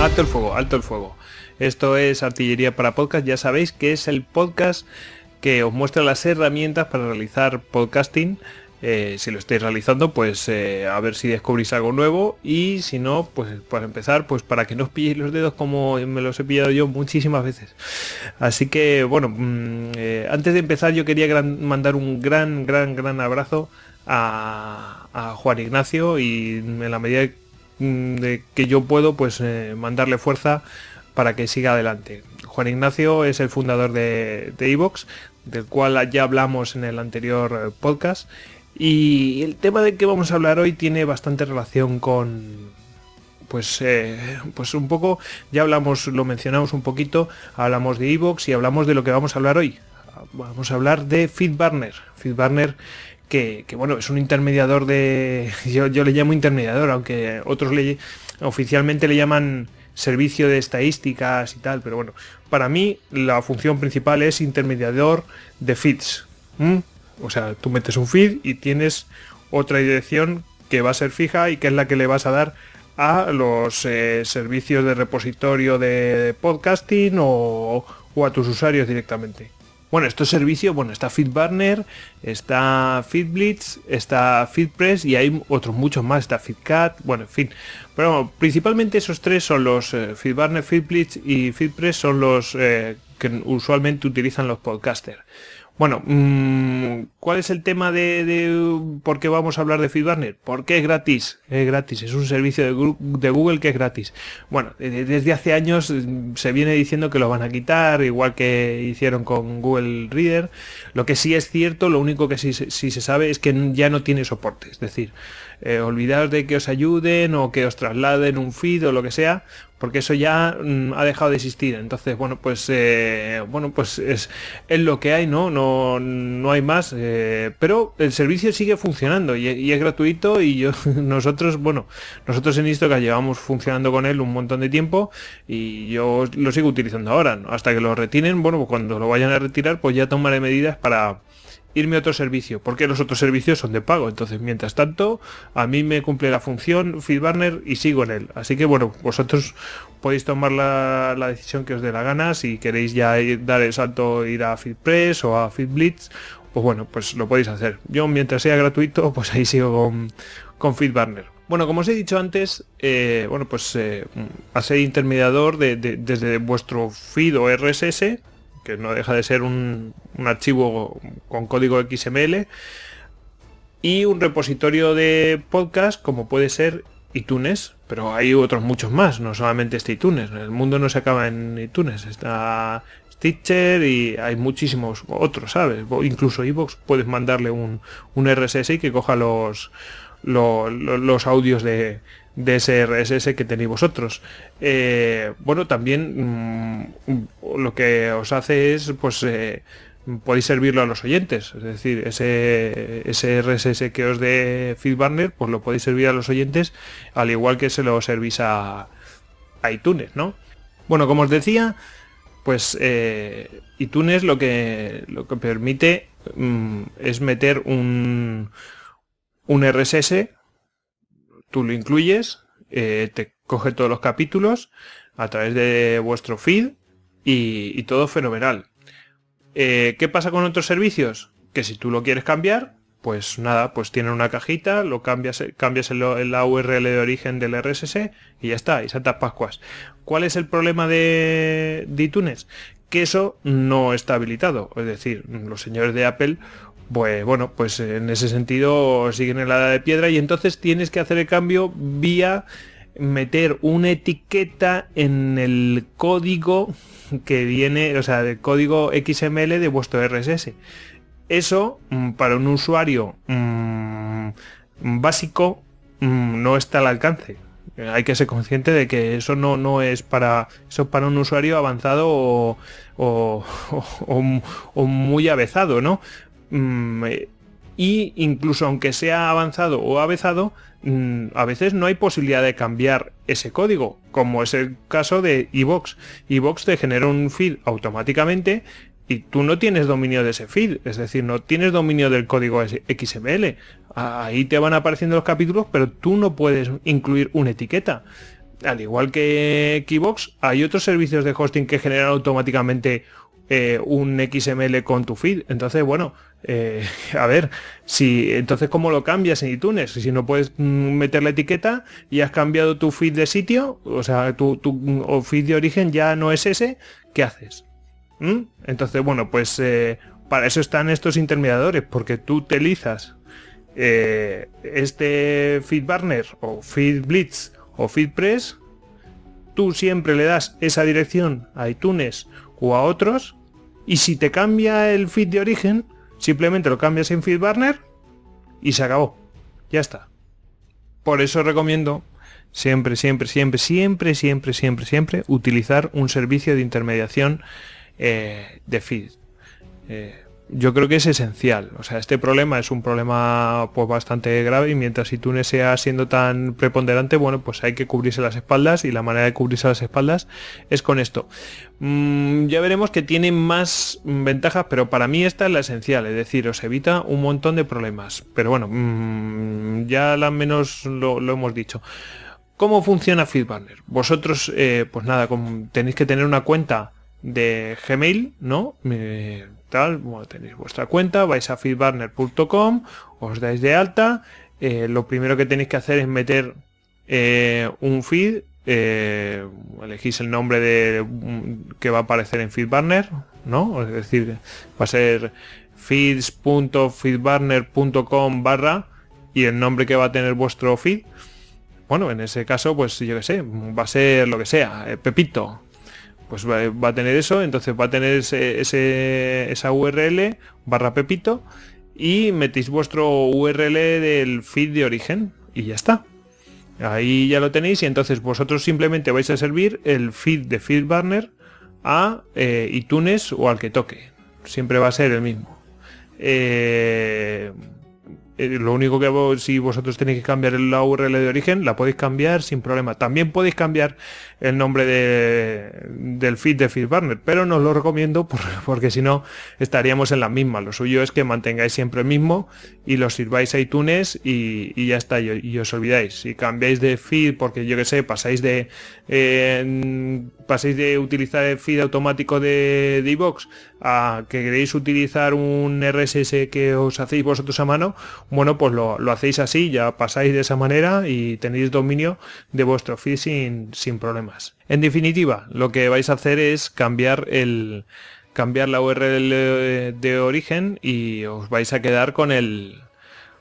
Alto el fuego, alto el fuego. Esto es Artillería para Podcast. Ya sabéis que es el podcast que os muestra las herramientas para realizar podcasting. Eh, si lo estáis realizando, pues eh, a ver si descubrís algo nuevo y si no, pues para empezar, pues para que no os pilléis los dedos como me los he pillado yo muchísimas veces. Así que bueno, mm, eh, antes de empezar yo quería gran- mandar un gran, gran, gran abrazo a, a Juan Ignacio y en la medida de que yo puedo, pues eh, mandarle fuerza para que siga adelante. Juan Ignacio es el fundador de de Evox, del cual ya hablamos en el anterior eh, podcast. Y el tema de que vamos a hablar hoy tiene bastante relación con, pues, eh, pues un poco, ya hablamos, lo mencionamos un poquito, hablamos de Evox y hablamos de lo que vamos a hablar hoy. Vamos a hablar de FeedBurner. FeedBurner que, bueno, es un intermediador de... Yo, yo le llamo intermediador, aunque otros le, oficialmente le llaman servicio de estadísticas y tal, pero bueno, para mí la función principal es intermediador de feeds. O sea, tú metes un feed y tienes otra dirección que va a ser fija y que es la que le vas a dar a los eh, servicios de repositorio de podcasting o a tus usuarios directamente. Bueno, estos servicios, bueno, está FeedBurner, está FeedBlitz, está FeedPress y hay otros muchos más, está FeedCat, bueno, en fin. Pero principalmente esos tres son los eh, FeedBurner, FeedBlitz y FeedPress son los eh, que usualmente utilizan los podcasters. Bueno, mmm, ¿cuál es el tema de, por qué vamos a hablar de FeedBurner? Porque es gratis, es gratis, es un servicio de, Google que es gratis. Bueno, desde hace años mm, se viene diciendo que lo van a quitar, igual que hicieron con Google Reader. Lo que sí es cierto, lo único que sí, sí se sabe es que ya no tiene soporte, es decir, eh, olvidaos de que os ayuden o que os trasladen un feed o lo que sea, porque eso ya mm, ha dejado de existir. Entonces, bueno, pues eh, bueno, pues es, es, lo que hay, ¿no? No, no hay más. Eh, pero el servicio sigue funcionando y, y, es gratuito y yo, nosotros, bueno, nosotros en Istocas llevamos funcionando con él un montón de tiempo y yo lo sigo utilizando ahora, ¿no? Hasta que lo retiren, bueno, pues cuando lo vayan a retirar, pues ya tomaré medidas para irme a otro servicio, porque los otros servicios son de pago. Entonces, mientras tanto, a mí me cumple la función FeedBurner y sigo en él. Así que bueno, vosotros podéis tomar la, la decisión que os dé la gana. Si queréis ya dar el salto, ir a FeedPress o a FeedBlitz, pues bueno, pues lo podéis hacer. Yo, mientras sea gratuito, pues ahí sigo con, con FeedBurner. Bueno, como os he dicho antes, eh, bueno, pues eh, ser intermediador de, de, desde vuestro feed o RSS, que no deja de ser un, un, archivo con código XML y un repositorio de podcast como puede ser iTunes, pero hay otros muchos más, no solamente este iTunes, el mundo no se acaba en iTunes, está Stitcher y hay muchísimos otros, ¿sabes? Incluso iVoox puedes mandarle un, un RSS y que coja los, los, los audios de, de ese RSS que tenéis vosotros. Eh, bueno, también mmm, lo que os hace es, pues, eh, podéis servirlo a los oyentes. Es decir, ese, ese RSS que os dé FeedBurner, pues lo podéis servir a los oyentes, al igual que se lo servís a, iTunes, ¿no? Bueno, como os decía, pues eh, iTunes lo que, lo que permite mmm, es meter un, un RSS tú lo incluyes, eh, te coge todos los capítulos a través de vuestro feed y, todo fenomenal. Eh, ¿Qué pasa con otros servicios? Que si tú lo quieres cambiar, pues nada, pues tienen una cajita, lo cambias, cambias en la URL de origen del RSS y ya está, y Santas Pascuas. ¿Cuál es el problema de, de? Que eso no está habilitado. Es decir, los señores de Apple pues bueno, pues en ese sentido siguen en la edad de piedra y entonces tienes que hacer el cambio vía meter una etiqueta en el código que viene, o sea, del código XML de vuestro RSS. Eso, mm, para un usuario mmm, básico, mmm, no está al alcance. Hay que ser consciente de que eso no, no es para eso es para un usuario avanzado o, o, o muy avezado, ¿no? Mm, y incluso aunque sea avanzado o avezado, mm, a veces no hay posibilidad de cambiar ese código, como es el caso de iVox. iVox te genera un feed automáticamente y tú no tienes dominio de ese feed, es decir, no tienes dominio del código XML. Ahí te van apareciendo los capítulos, pero tú no puedes incluir una etiqueta. al igual que Keybox, hay otros servicios de hosting que generan automáticamente eh, un XML con tu feed. Entonces, bueno, eh, a ver, si entonces cómo lo cambias en iTunes, si no puedes mm, meter la etiqueta y has cambiado tu feed de sitio, o sea, tu, feed de origen ya no es ese, ¿qué haces? ¿Mm? Entonces, bueno, pues eh, para eso están estos intermediadores, porque tú utilizas este feed burner o feed blitz o feedpress, tú siempre le das esa dirección a iTunes o a otros y si te cambia el feed de origen, simplemente lo cambias en FeedBurner y se acabó. Ya está. Por eso recomiendo siempre, siempre, siempre, siempre, siempre, siempre, siempre utilizar un servicio de intermediación eh, de feed. Eh, yo creo que es esencial. O sea, este problema es un problema pues bastante grave y mientras iTunes sea siendo tan preponderante, bueno, pues hay que cubrirse las espaldas y la manera de cubrirse las espaldas es con esto. Mm, ya veremos que tiene más ventajas, pero para mí esta es la esencial, es decir, os evita un montón de problemas. Pero bueno, mm, ya al menos lo, hemos dicho. ¿Cómo funciona FeedBurner? Vosotros, eh, pues nada, tenéis que tener una cuenta de Gmail, ¿no? Tal, bueno, tenéis vuestra cuenta, vais a feedburner.com, os dais de alta, eh, lo primero que tenéis que hacer es meter eh, un feed, eh, elegís el nombre de que va a aparecer en feedburner, ¿no? Es decir, va a ser feeds.feedburner.com barra y el nombre que va a tener vuestro feed. Bueno, en ese caso, pues yo que sé, va a ser lo que sea, Pepito, pues va, a tener eso, entonces va a tener ese, esa URL barra pepito y metéis vuestro URL del feed de origen y ya está. Ahí ya lo tenéis y entonces vosotros simplemente vais a servir el feed de FeedBurner a eh, iTunes o al que toque. Siempre va a ser el mismo. Eh, eh, lo único que si vosotros tenéis que cambiar la URL de origen, la podéis cambiar sin problema. También podéis cambiar el nombre del feed de FeedBurner, pero no os lo recomiendo porque si no estaríamos en la misma. Lo suyo es que mantengáis siempre el mismo y lo sirváis a iTunes y, ya está, y, os olvidáis. Si cambiáis de feed, porque yo que sé, pasáis de pasáis de utilizar el feed automático de Divox a que queréis utilizar un RSS que os hacéis vosotros a mano, bueno, pues lo, hacéis así, ya pasáis de esa manera y tenéis dominio de vuestro feed sin, sin problemas. En definitiva, lo que vais a hacer es cambiar el cambiar la URL de origen y os vais a quedar con el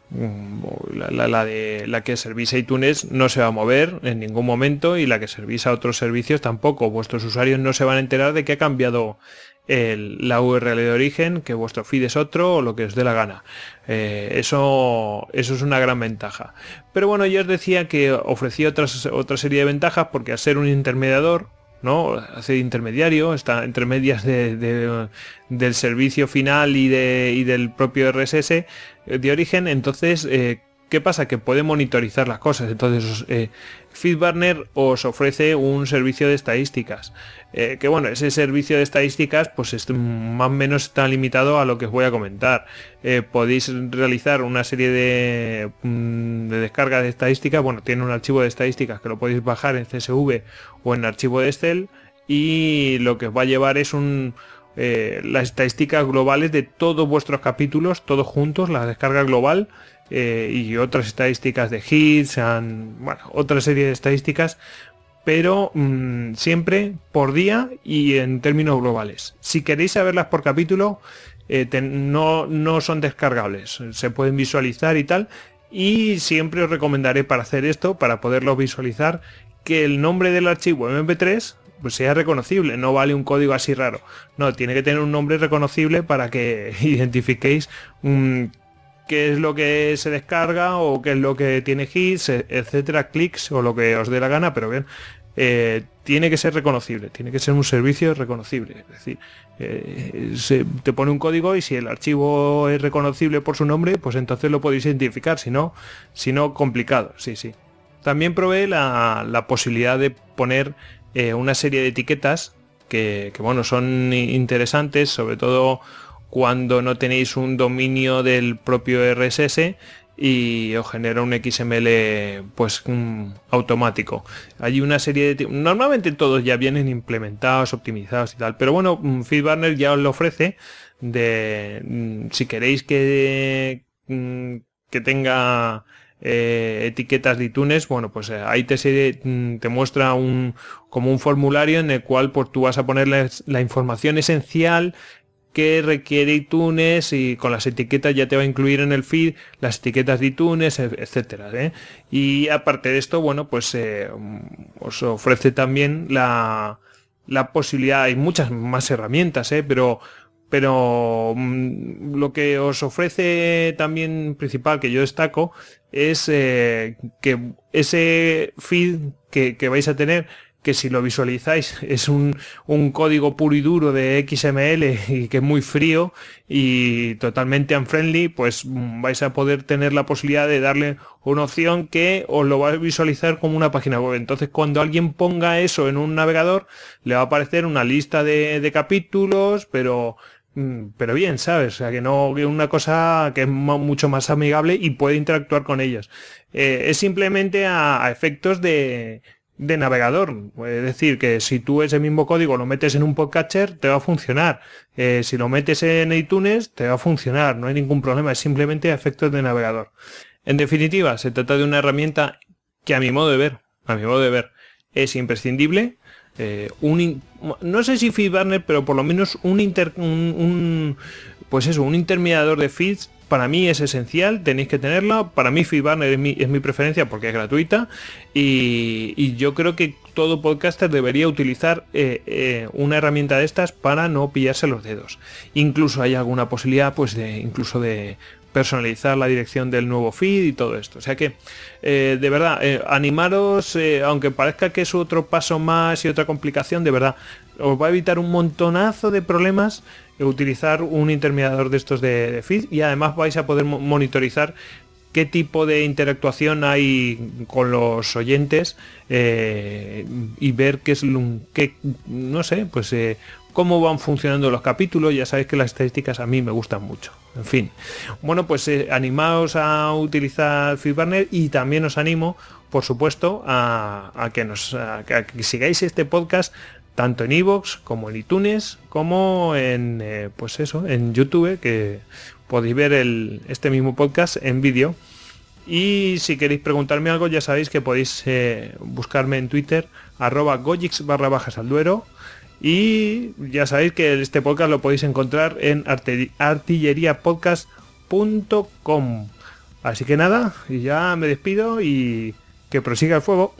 mm, la, de la que servís a iTunes no se va a mover en ningún momento y la que servís a otros servicios tampoco. Vuestros usuarios no se van a enterar de que ha cambiado la URL de origen, que vuestro feed es otro o lo que os dé la gana. Eh, eso, eso es una gran ventaja. Pero bueno, yo os decía que ofrecía otras, otra serie de ventajas porque al ser un intermediador, ¿no? Hacer intermediario, está entre medias de, del servicio final y, de, y del propio RSS eh, de origen, entonces eh, ¿Qué pasa? Que puede monitorizar las cosas. Entonces, eh, FeedBurner os ofrece un servicio de estadísticas. Eh, que bueno, ese servicio de estadísticas pues es más o menos está limitado a lo que os voy a comentar. Eh, podéis realizar una serie de, mm, de descargas de estadísticas. Bueno, tiene un archivo de estadísticas que lo podéis bajar en CSV o en archivo de Excel. Y lo que os va a llevar es eh, las estadísticas globales de todos vuestros capítulos, todos juntos, la descarga global eh, y otras estadísticas de hits, bueno, otra serie de estadísticas, pero mm, siempre por día y en términos globales. Si queréis saberlas por capítulo, eh, no, no son descargables, se pueden visualizar y tal, y siempre os recomendaré para hacer esto, para poderlo visualizar, que el nombre del archivo MP3 pues sea reconocible, no vale un código así raro. No, tiene que tener un nombre reconocible para que identifiquéis un mm, qué es lo que se descarga o qué es lo que tiene hits, e, etcétera, clics o lo que os dé la gana, pero bien, eh, tiene que ser reconocible, tiene que ser un servicio reconocible. Es decir, eh, se, te pone un código y si el archivo es reconocible por su nombre, pues entonces lo podéis identificar, si no, si no complicado, sí, sí. También provee la, posibilidad de poner eh, una serie de etiquetas que, que, bueno, son interesantes, sobre todo cuando no tenéis un dominio del propio RSS y os genera un XML pues mm, automático. Hay una serie de... Normalmente todos ya vienen implementados, optimizados y tal, pero bueno, mm, FeedBurner ya os lo ofrece de mm, si queréis que, que tenga eh, etiquetas de iTunes, bueno, pues eh, ahí te, te muestra un, como un formulario en el cual pues, tú vas a ponerle la información esencial que requiere iTunes y con las etiquetas ya te va a incluir en el feed las etiquetas de iTunes, etcétera. ¿eh? Y aparte de esto, bueno, pues eh, os ofrece también la, la posibilidad, hay muchas más herramientas, ¿eh? pero pero mm, lo que os ofrece también principal que yo destaco es que ese feed que, que, vais a tener que si lo visualizáis es un, un, código puro y duro de XML y que es muy frío y totalmente unfriendly, pues vais a poder tener la posibilidad de darle una opción que os lo va a visualizar como una página web. Entonces cuando alguien ponga eso en un navegador, le va a aparecer una lista de, de capítulos, pero mm, pero bien, ¿sabes? O sea, que no, que una cosa que es mucho más amigable y puede interactuar con ellos. Eh, es simplemente a, efectos de, de navegador. Es decir, que si tú ese mismo código lo metes en un podcatcher, te va a funcionar. Eh, si lo metes en iTunes, te va a funcionar. No hay ningún problema. Es simplemente efectos de navegador. En definitiva, se trata de una herramienta que a mi modo de ver, a mi modo de ver, es imprescindible. Eh, un, no sé si FeedBurner, pero por lo menos un, inter, un, pues eso, un intermediador de feeds para mí es esencial, tenéis que tenerla. Para mí FeedBurner es mi, preferencia porque es gratuita y, yo creo que todo podcaster debería utilizar eh, eh, una herramienta de estas para no pillarse los dedos. Incluso hay alguna posibilidad pues de incluso de personalizar la dirección del nuevo feed y todo esto. O sea que, eh, de verdad, animaros, aunque parezca que es otro paso más y otra complicación, de verdad, os va a evitar un montonazo de problemas utilizar un intermediador de estos de, feed y además vais a poder monitorizar qué tipo de interactuación hay con los oyentes eh, y ver qué es que no sé pues eh, cómo van funcionando los capítulos. Ya sabéis que las estadísticas a mí me gustan mucho. En fin. Bueno pues eh, animaos a utilizar FeedBurner y también os animo por supuesto a, que nos sigáis este podcast tanto en iVoox como en iTunes como en eh, pues eso en YouTube que podéis ver el, este mismo podcast en vídeo. Y si queréis preguntarme algo ya sabéis que podéis eh, buscarme en Twitter arroba gojix barra bajas al duero. Y ya sabéis que este podcast lo podéis encontrar en artilleriapodcast.com así que nada y ya me despido y que prosiga el fuego